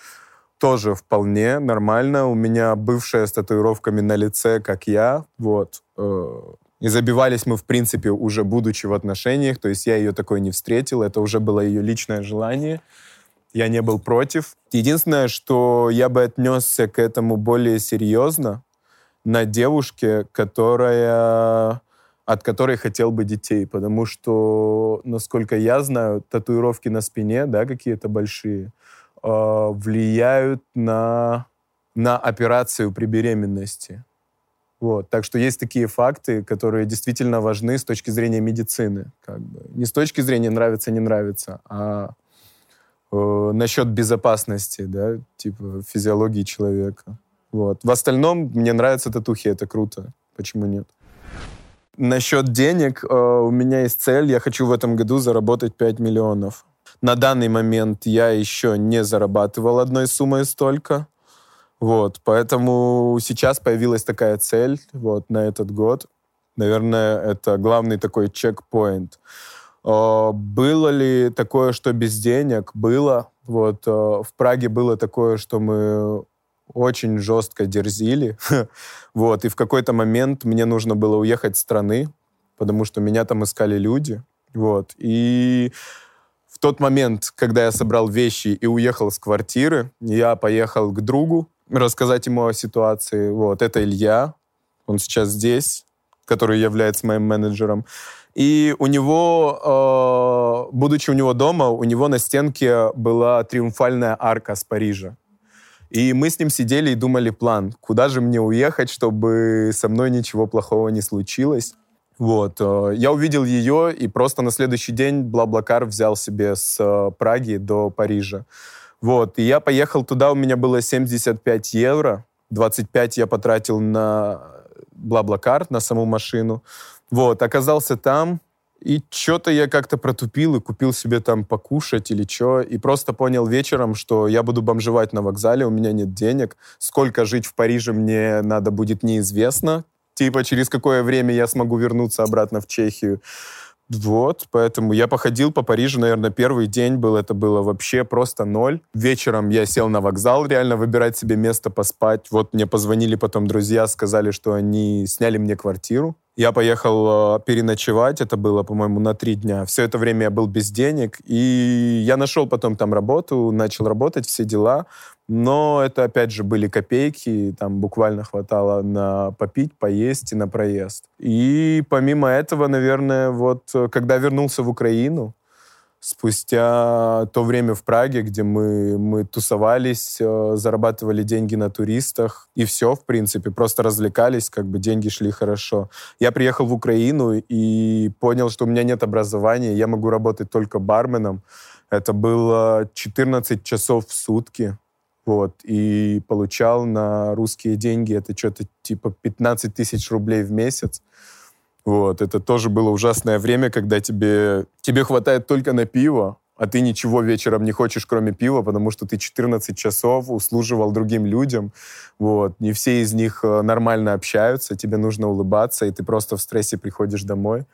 S1: тоже вполне нормально. У меня бывшая с татуировками на лице, как я, вот. Э, и забивались мы, в принципе, уже будучи в отношениях, то есть я ее такой не встретил, это уже было ее личное желание. Я не был против. Единственное, что я бы отнесся к этому более серьезно на девушке, которая от которой хотел бы детей, потому что, насколько я знаю, татуировки на спине, да, какие-то большие, влияют на, на операцию при беременности. Вот. Так что есть такие факты, которые действительно важны с точки зрения медицины. Как бы. Не с точки зрения нравится, не нравится, а э, насчет безопасности, да, типа физиологии человека. Вот. В остальном мне нравятся татухи, это круто. Почему нет? Насчет денег, э, у меня есть цель, я хочу в этом году заработать 5 миллионов. На данный момент я еще не зарабатывал одной суммой столько. Вот, поэтому сейчас появилась такая цель вот на этот год. Наверное, это главный такой чекпоинт. А, было ли такое, что без денег? Было. Вот а, в Праге было такое, что мы очень жестко дерзили. вот, и в какой-то момент мне нужно было уехать с страны, потому что меня там искали люди. Вот, и в тот момент, когда я собрал вещи и уехал с квартиры, я поехал к другу рассказать ему о ситуации. Вот, это Илья, он сейчас здесь, который является моим менеджером. И у него, э, будучи у него дома, у него на стенке была триумфальная арка с Парижа. И мы с ним сидели и думали план, куда же мне уехать, чтобы со мной ничего плохого не случилось. Вот. Э, я увидел ее, и просто на следующий день Блаблакар взял себе с э, Праги до Парижа. Вот. И я поехал туда, у меня было 75 евро. 25 я потратил на Блаблакар, на саму машину. Вот. Оказался там, и что-то я как-то протупил и купил себе там покушать или что. И просто понял вечером, что я буду бомжевать на вокзале, у меня нет денег. Сколько жить в Париже мне надо будет неизвестно типа через какое время я смогу вернуться обратно в Чехию. Вот, поэтому я походил по Парижу, наверное, первый день был, это было вообще просто ноль. Вечером я сел на вокзал, реально выбирать себе место поспать. Вот мне позвонили потом друзья, сказали, что они сняли мне квартиру. Я поехал э, переночевать, это было, по-моему, на три дня. Все это время я был без денег, и я нашел потом там работу, начал работать, все дела. Но это, опять же, были копейки, там буквально хватало на попить, поесть и на проезд. И помимо этого, наверное, вот э, когда вернулся в Украину, спустя то время в Праге, где мы, мы тусовались, э, зарабатывали деньги на туристах, и все, в принципе, просто развлекались, как бы деньги шли хорошо. Я приехал в Украину и понял, что у меня нет образования, я могу работать только барменом. Это было 14 часов в сутки вот, и получал на русские деньги, это что-то типа 15 тысяч рублей в месяц. Вот, это тоже было ужасное время, когда тебе, тебе хватает только на пиво, а ты ничего вечером не хочешь, кроме пива, потому что ты 14 часов услуживал другим людям. Вот. Не все из них э, нормально общаются, тебе нужно улыбаться, и ты просто в стрессе приходишь домой,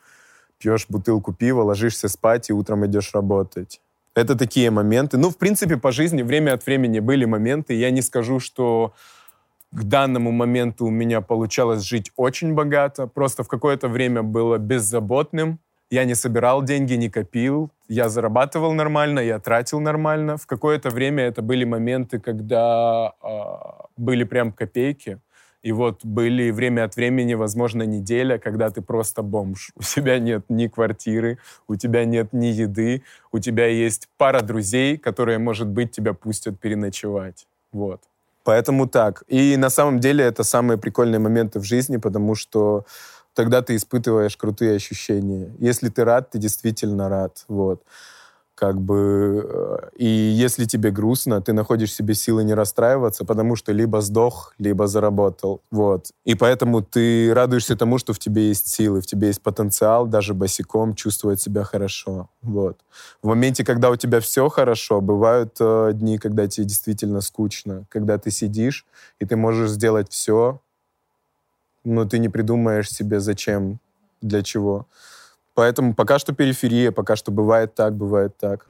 S1: пьешь бутылку пива, ложишься спать и утром идешь работать. Это такие моменты. Ну, в принципе, по жизни время от времени были моменты. Я не скажу, что к данному моменту у меня получалось жить очень богато. Просто в какое-то время было беззаботным. Я не собирал деньги, не копил. Я зарабатывал нормально, я тратил нормально. В какое-то время это были моменты, когда э, были прям копейки. И вот были время от времени, возможно, неделя, когда ты просто бомж. У тебя нет ни квартиры, у тебя нет ни еды, у тебя есть пара друзей, которые, может быть, тебя пустят переночевать. Вот. Поэтому так. И на самом деле это самые прикольные моменты в жизни, потому что тогда ты испытываешь крутые ощущения. Если ты рад, ты действительно рад. Вот как бы, э, и если тебе грустно, ты находишь себе силы не расстраиваться, потому что либо сдох, либо заработал, вот. И поэтому ты радуешься тому, что в тебе есть силы, в тебе есть потенциал даже босиком чувствовать себя хорошо, вот. В моменте, когда у тебя все хорошо, бывают э, дни, когда тебе действительно скучно, когда ты сидишь, и ты можешь сделать все, но ты не придумаешь себе зачем, для чего. Поэтому пока что периферия, пока что бывает так, бывает так.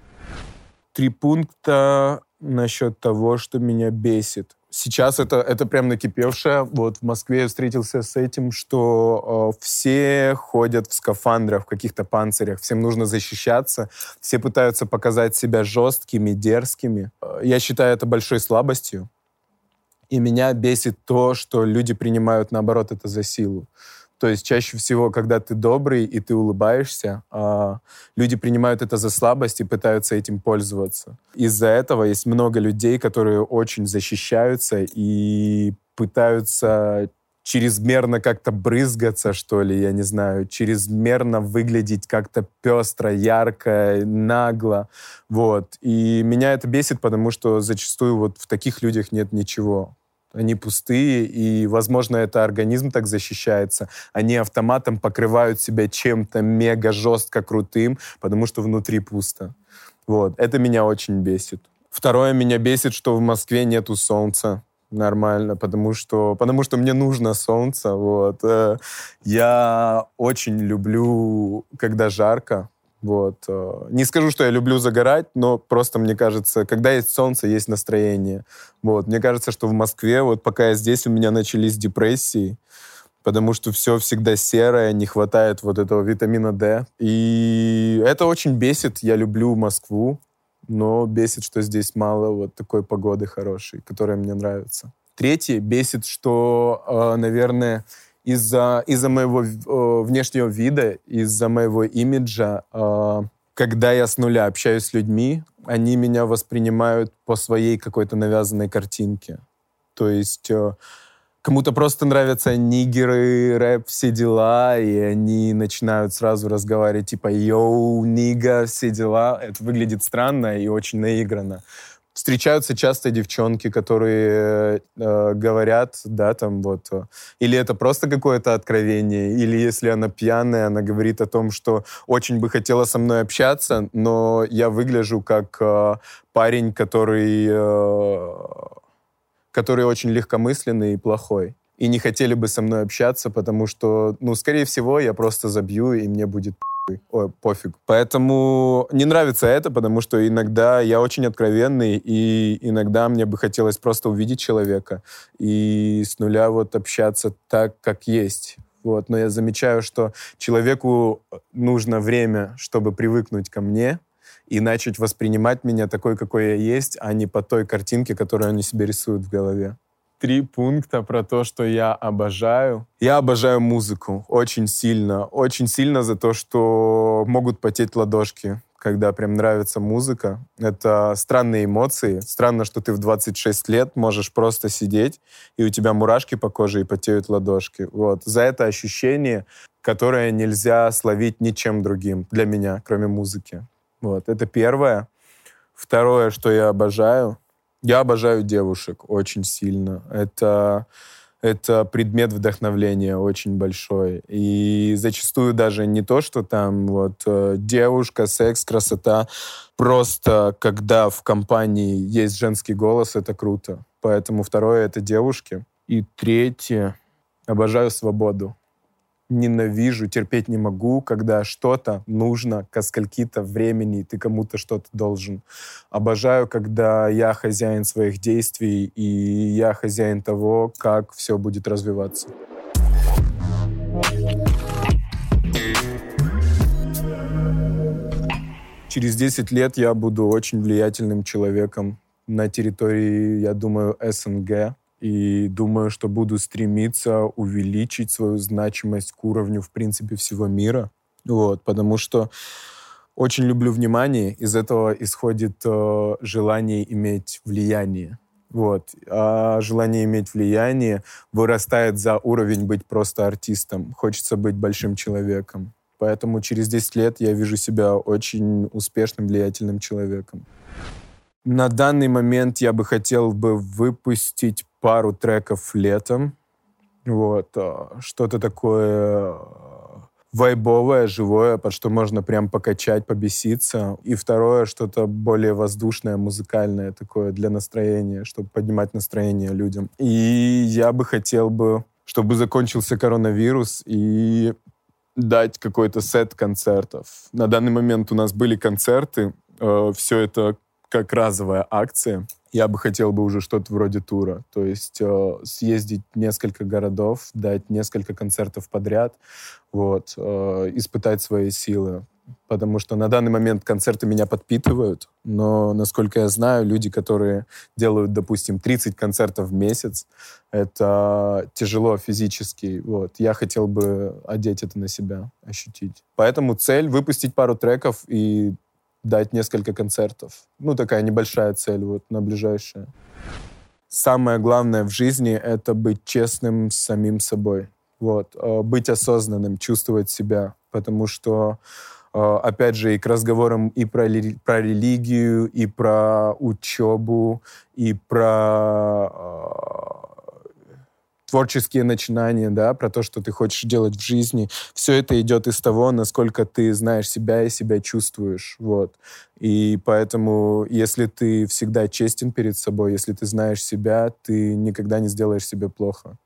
S1: Три пункта насчет того, что меня бесит. Сейчас это, это прям накипевшее. Вот в Москве я встретился с этим, что э, все ходят в скафандрах, в каких-то панцирях, всем нужно защищаться, все пытаются показать себя жесткими, дерзкими. Э, я считаю это большой слабостью. И меня бесит то, что люди принимают, наоборот, это за силу. То есть чаще всего, когда ты добрый и ты улыбаешься, а, люди принимают это за слабость и пытаются этим пользоваться. Из-за этого есть много людей, которые очень защищаются и пытаются чрезмерно как-то брызгаться, что ли, я не знаю, чрезмерно выглядеть как-то пестро, ярко, нагло, вот. И меня это бесит, потому что зачастую вот в таких людях нет ничего они пустые, и, возможно, это организм так защищается. Они автоматом покрывают себя чем-то мега жестко крутым, потому что внутри пусто. Вот, это меня очень бесит. Второе, меня бесит, что в Москве нету солнца нормально, потому что, потому что мне нужно солнце. Вот. Э, я очень люблю, когда жарко, вот. Э, не скажу, что я люблю загорать, но просто мне кажется, когда есть солнце, есть настроение. Вот. Мне кажется, что в Москве, вот пока я здесь, у меня начались депрессии, потому что все всегда серое, не хватает вот этого витамина D. И это очень бесит. Я люблю Москву, но бесит, что здесь мало вот такой погоды хорошей, которая мне нравится. Третье, бесит, что, э, наверное, из-за из моего э, внешнего вида, из-за моего имиджа, э, когда я с нуля общаюсь с людьми, они меня воспринимают по своей какой-то навязанной картинке. То есть э, кому-то просто нравятся нигеры, рэп, все дела, и они начинают сразу разговаривать типа «йоу, нига, все дела». Это выглядит странно и очень наигранно встречаются часто девчонки, которые э, говорят, да, там вот, э, или это просто какое-то откровение, или если она пьяная, она говорит о том, что очень бы хотела со мной общаться, но я выгляжу как э, парень, который, э, который очень легкомысленный и плохой. И не хотели бы со мной общаться, потому что, ну, скорее всего, я просто забью, и мне будет Ой, пофиг. Поэтому не нравится это, потому что иногда я очень откровенный, и иногда мне бы хотелось просто увидеть человека и с нуля вот общаться так, как есть. Вот. Но я замечаю, что человеку нужно время, чтобы привыкнуть ко мне и начать воспринимать меня такой, какой я есть, а не по той картинке, которую они себе рисуют в голове три пункта про то, что я обожаю. Я обожаю музыку очень сильно. Очень сильно за то, что могут потеть ладошки, когда прям нравится музыка. Это странные эмоции. Странно, что ты в 26 лет можешь просто сидеть, и у тебя мурашки по коже и потеют ладошки. Вот. За это ощущение, которое нельзя словить ничем другим для меня, кроме музыки. Вот. Это первое. Второе, что я обожаю — я обожаю девушек очень сильно. Это, это предмет вдохновления очень большой. И зачастую даже не то, что там вот э, девушка, секс, красота. Просто когда в компании есть женский голос, это круто. Поэтому второе — это девушки. И третье — обожаю свободу ненавижу, терпеть не могу, когда что-то нужно ко скольки-то времени, ты кому-то что-то должен. Обожаю, когда я хозяин своих действий, и я хозяин того, как все будет развиваться. Через 10 лет я буду очень влиятельным человеком на территории, я думаю, СНГ и думаю, что буду стремиться увеличить свою значимость к уровню, в принципе, всего мира. Вот, потому что очень люблю внимание, из этого исходит э, желание иметь влияние. Вот. А желание иметь влияние вырастает за уровень быть просто артистом. Хочется быть большим человеком. Поэтому через 10 лет я вижу себя очень успешным, влиятельным человеком. На данный момент я бы хотел бы выпустить пару треков летом. Вот. А, что-то такое а, вайбовое, живое, под что можно прям покачать, побеситься. И второе, что-то более воздушное, музыкальное такое для настроения, чтобы поднимать настроение людям. И я бы хотел бы, чтобы закончился коронавирус и дать какой-то сет концертов. На данный момент у нас были концерты, э, все это как разовая акция я бы хотел бы уже что-то вроде тура. То есть э, съездить несколько городов, дать несколько концертов подряд, вот, э, испытать свои силы. Потому что на данный момент концерты меня подпитывают, но, насколько я знаю, люди, которые делают, допустим, 30 концертов в месяц, это тяжело физически. Вот. Я хотел бы одеть это на себя, ощутить. Поэтому цель — выпустить пару треков и дать несколько концертов. Ну, такая небольшая цель вот на ближайшее. Самое главное в жизни — это быть честным с самим собой. Вот. Э, быть осознанным, чувствовать себя. Потому что, э, опять же, и к разговорам и про, про религию, и про учебу, и про э, творческие начинания, да, про то, что ты хочешь делать в жизни. Все это идет из того, насколько ты знаешь себя и себя чувствуешь, вот. И поэтому, если ты всегда честен перед собой, если ты знаешь себя, ты никогда не сделаешь себе плохо.